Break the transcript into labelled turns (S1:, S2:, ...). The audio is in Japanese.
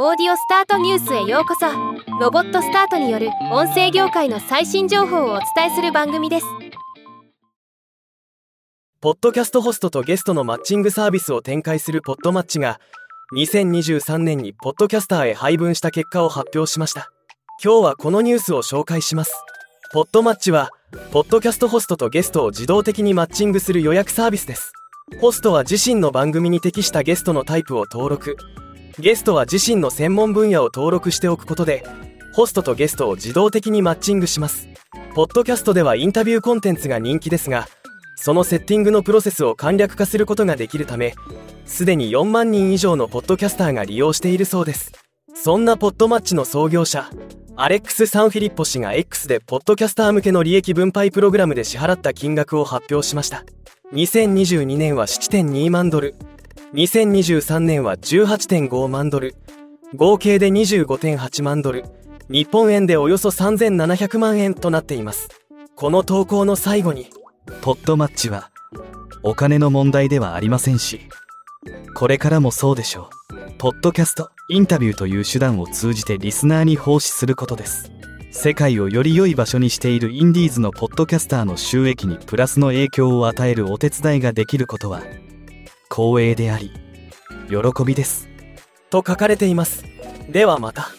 S1: オーディオスタートニュースへようこそ。ロボットスタートによる音声業界の最新情報をお伝えする番組です。
S2: ポッドキャストホストとゲストのマッチングサービスを展開するポッドマッチが2023年にポッドキャスターへ配分した結果を発表しました。今日はこのニュースを紹介します。ポッドマッチはポッドキャストホストとゲストを自動的にマッチングする予約サービスです。ホストは自身の番組に適したゲストのタイプを登録。ゲストは自身の専門分野を登録しておくことでホストとゲストを自動的にマッチングします。ポッドキャストではインタビューコンテンツが人気ですがそのセッティングのプロセスを簡略化することができるためすでに4万人以上のポッドキャスターが利用しているそうです。そんなポッドマッチの創業者アレックス・サンフィリッポ氏が X でポッドキャスター向けの利益分配プログラムで支払った金額を発表しました。2022年は7.2万ドル。2023年は18.5万ドル。合計で25.8万ドル。日本円でおよそ3700万円となっています。この投稿の最後に。
S3: ポッドマッチはお金の問題ではありませんしこれからもそうでしょう。ポッドキャストインタビューという手段を通じてリスナーに奉仕することです。世界をより良い場所にしているインディーズのポッドキャスターの収益にプラスの影響を与えるお手伝いができることは光栄であり喜びです。
S2: と書かれています。ではまた。